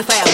Huh.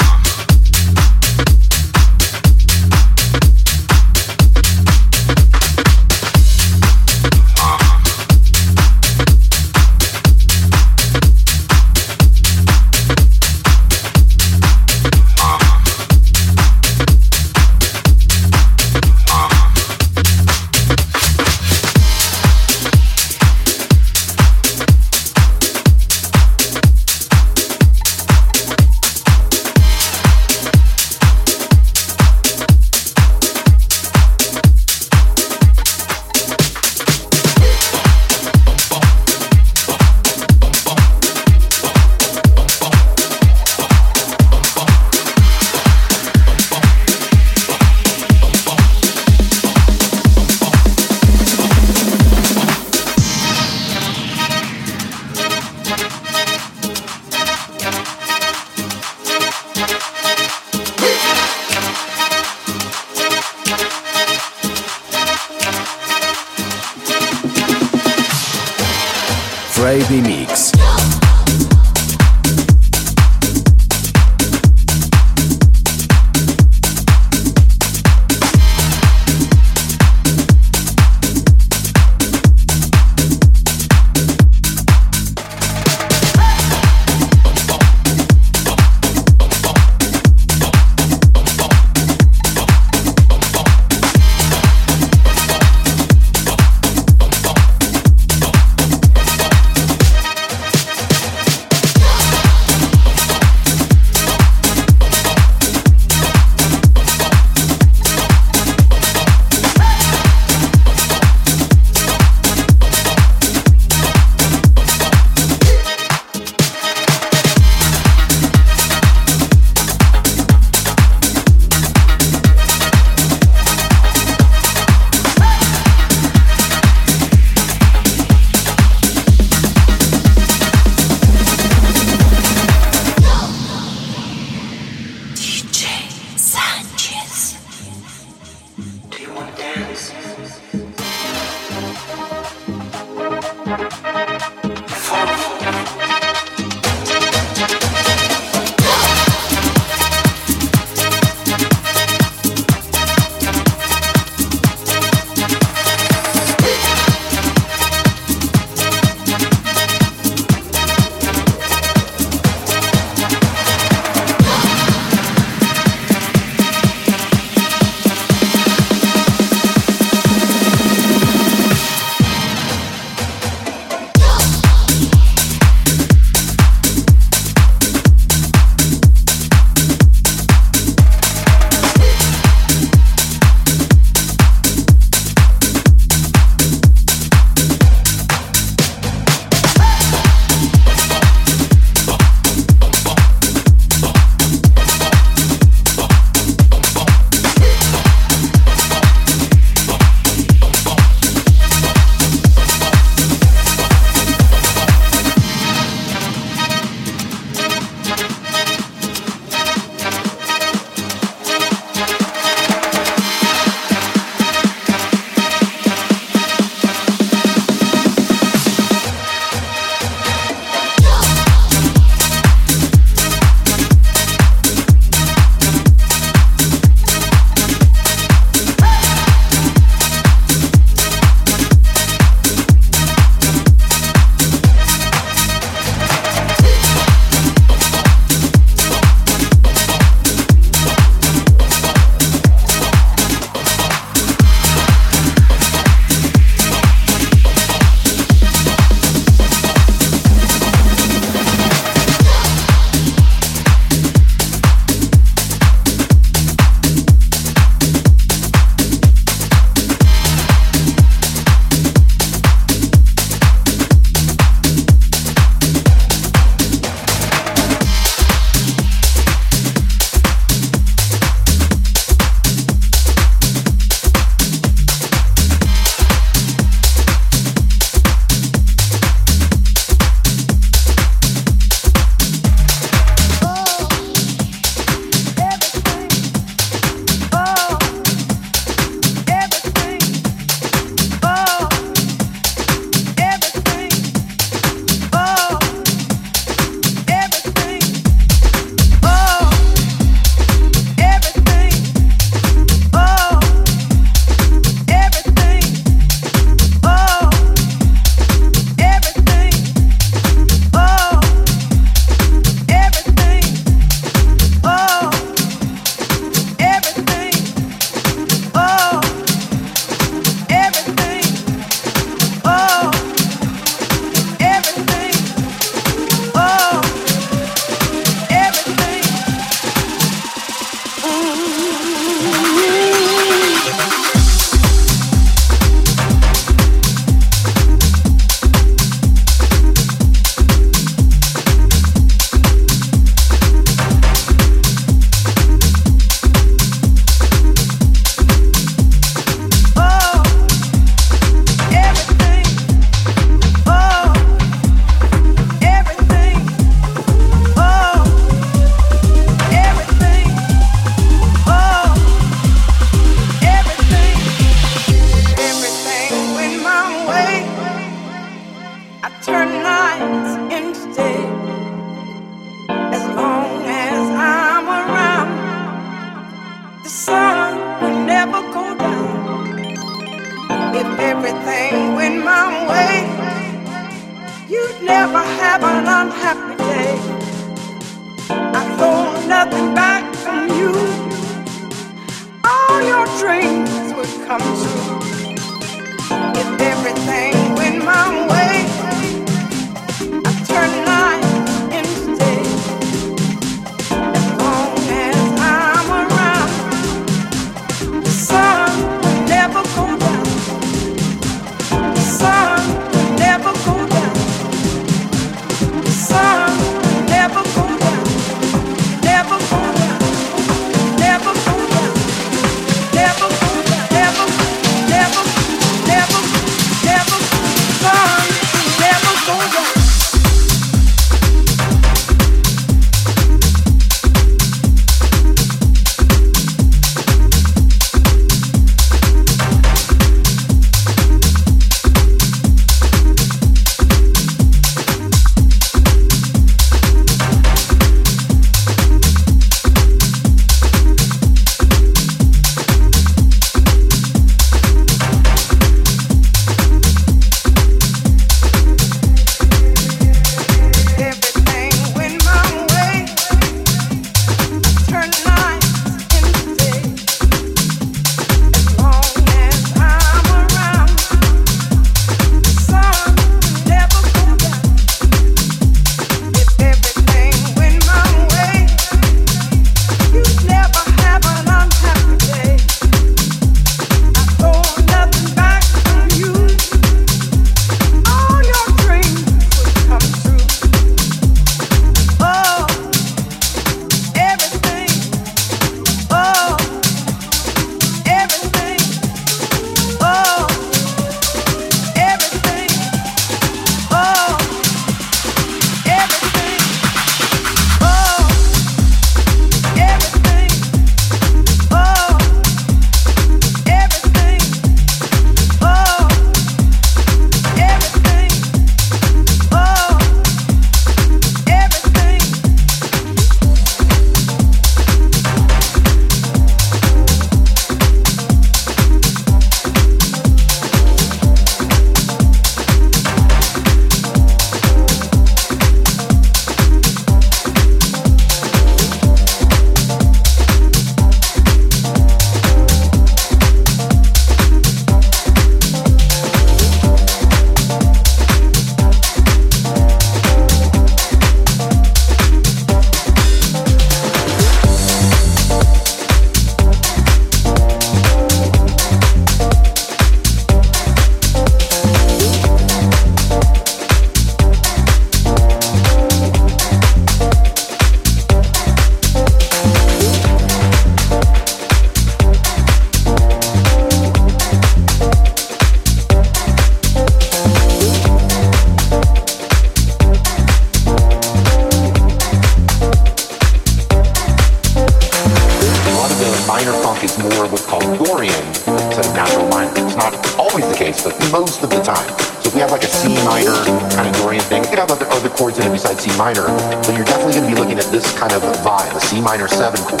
Other chords in it besides C minor, but you're definitely going to be looking at this kind of vibe, a C minor 7 chord.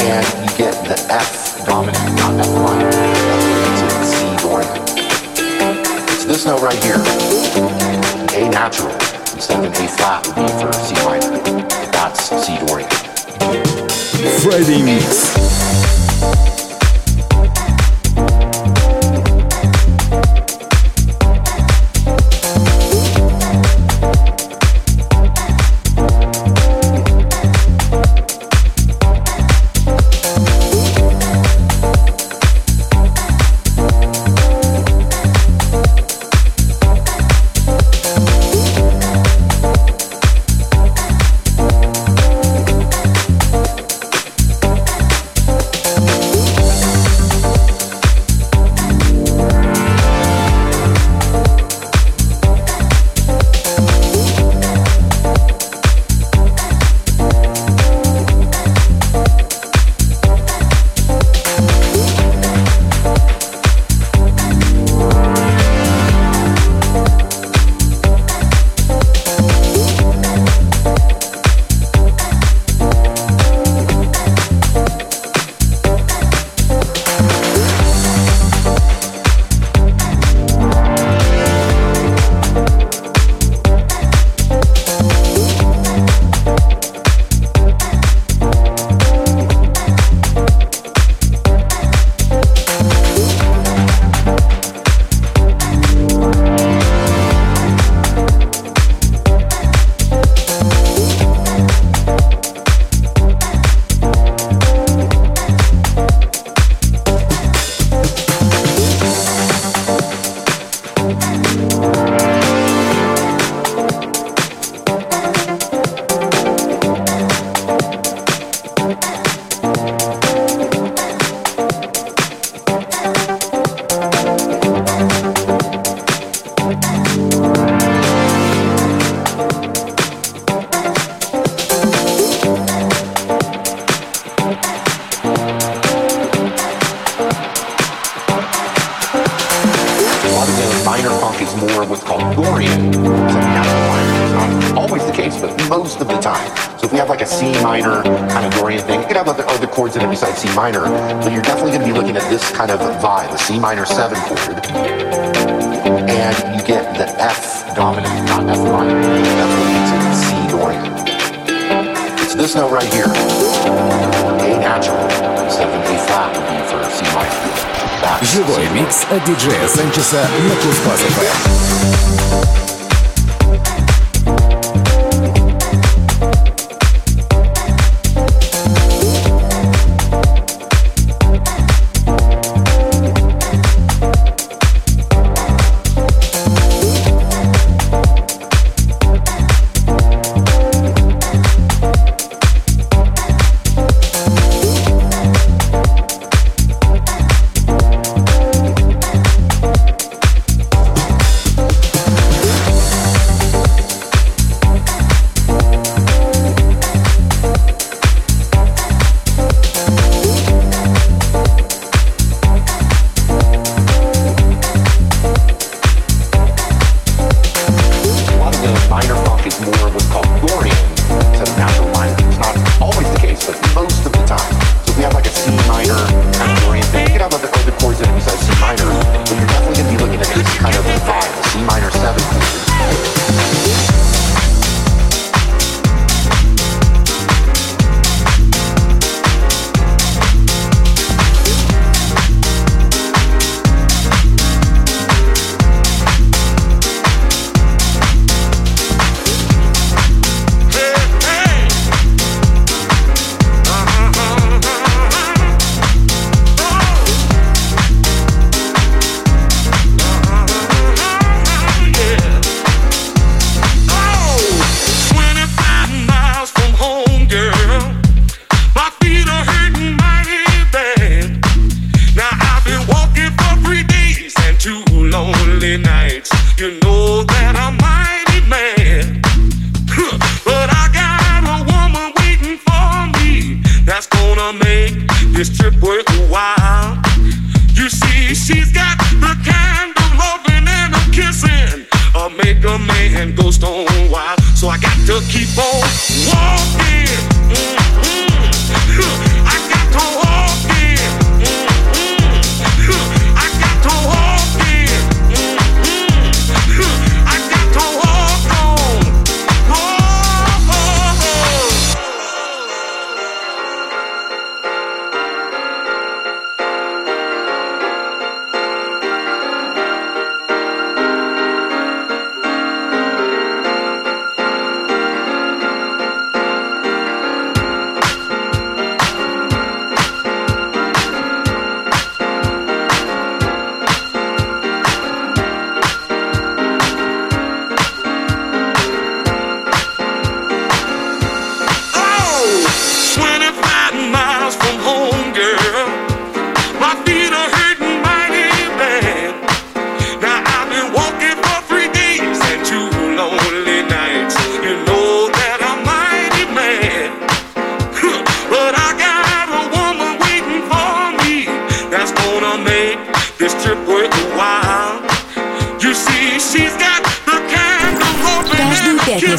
And you get the F dominant, not F minor. That's what makes it C Dorian. It's this note right here, A natural, instead of an A flat would be for C minor. That's C Dorian. Friday Mix. C minor 7 chord. And you get the F dominant, not F minor. That's what makes it C Dorian. It's this note right here, A natural, instead of an A flat would be for C minor. That's Живой микс от диджея Санчеса на Кузбасс more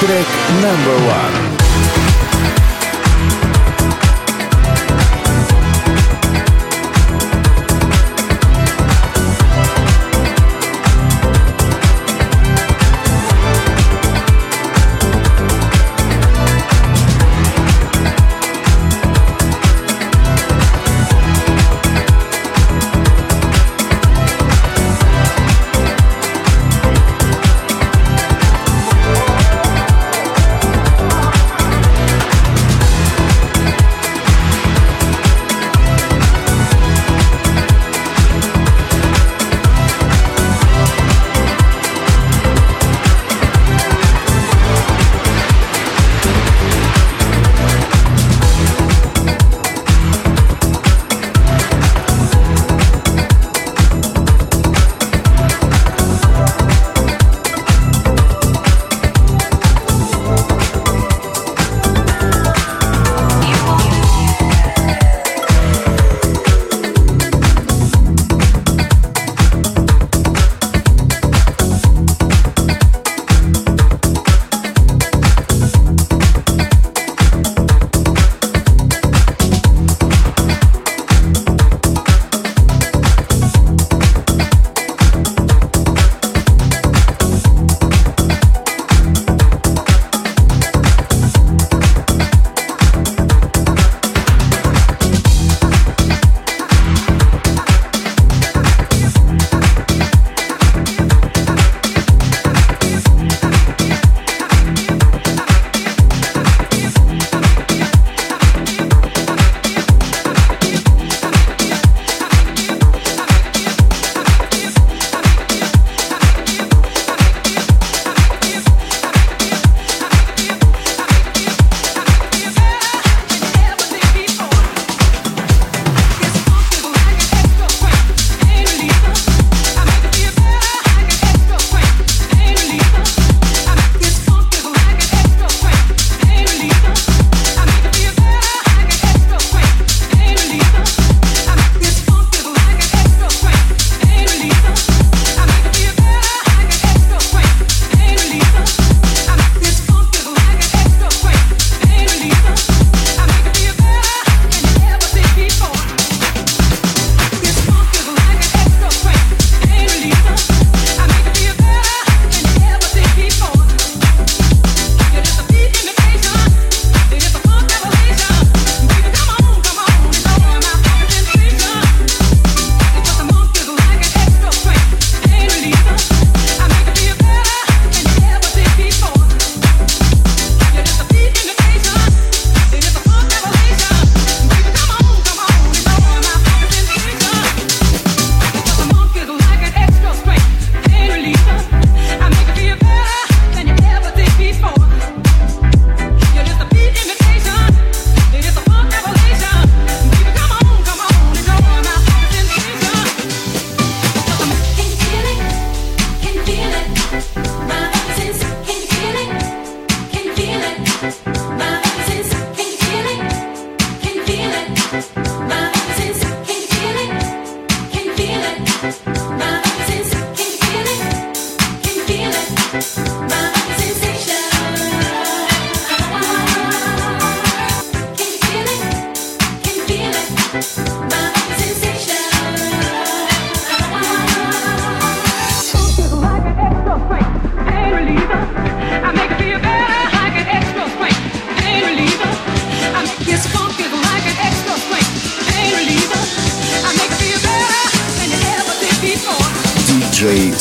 Трек number one.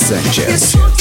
Sanchez.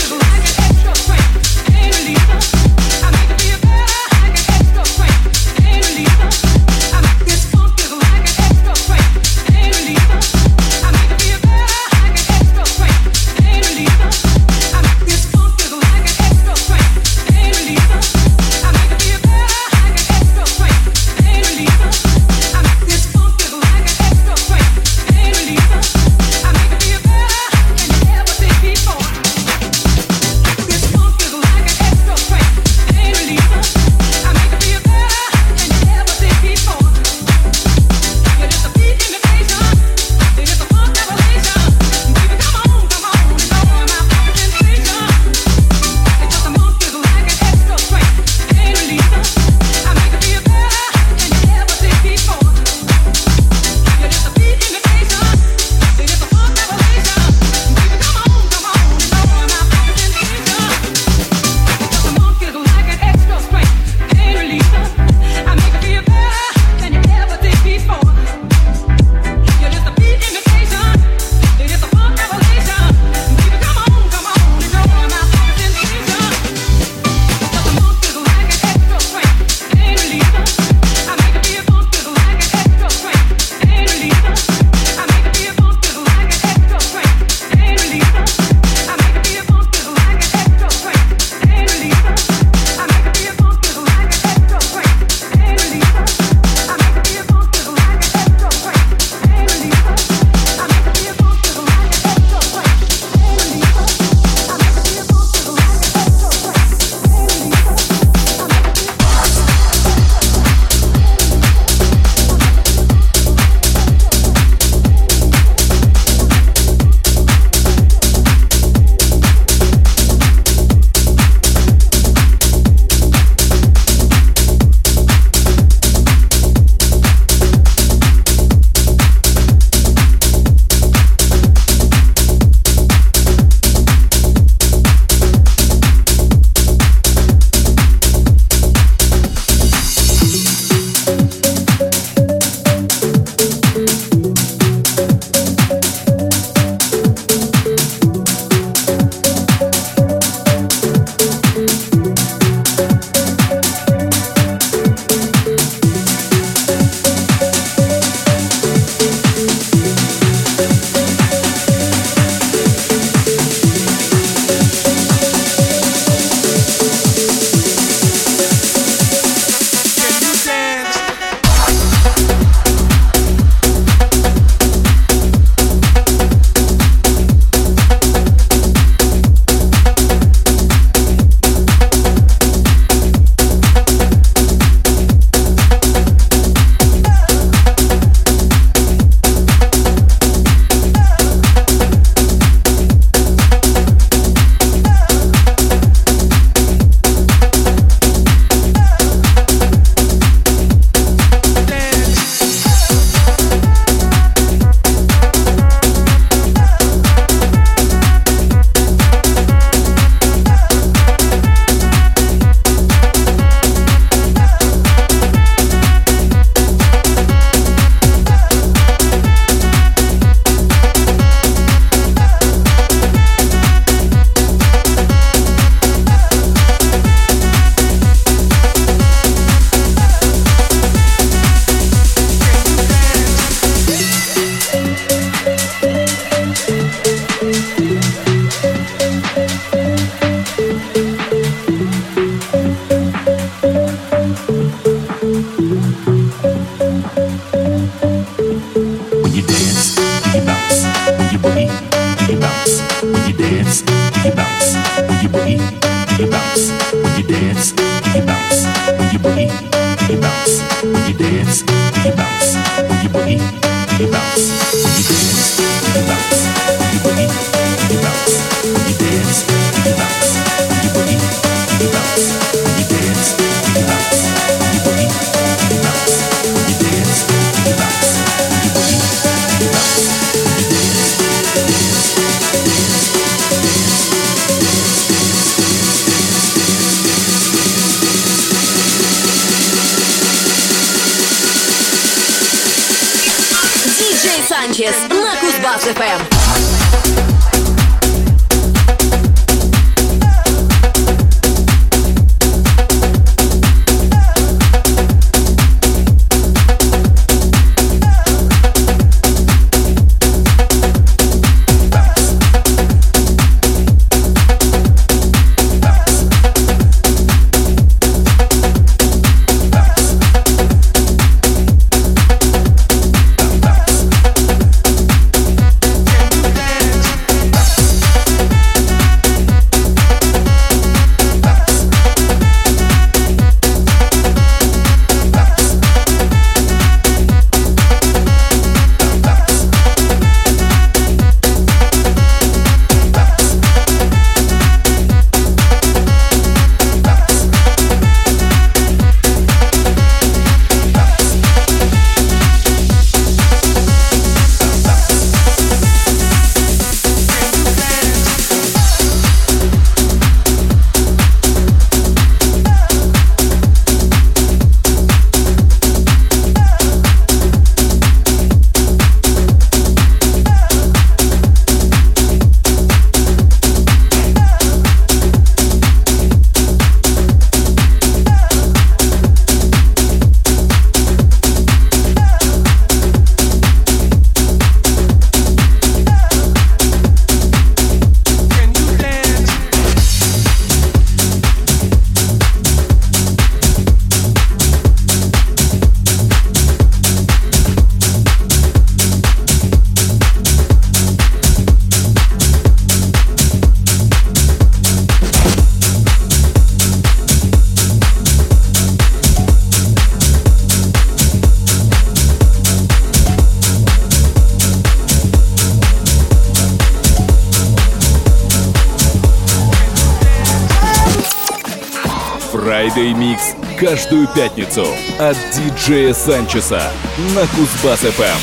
Friday Mix каждую пятницу от диджея Санчеса на Кузбасс-ФМ.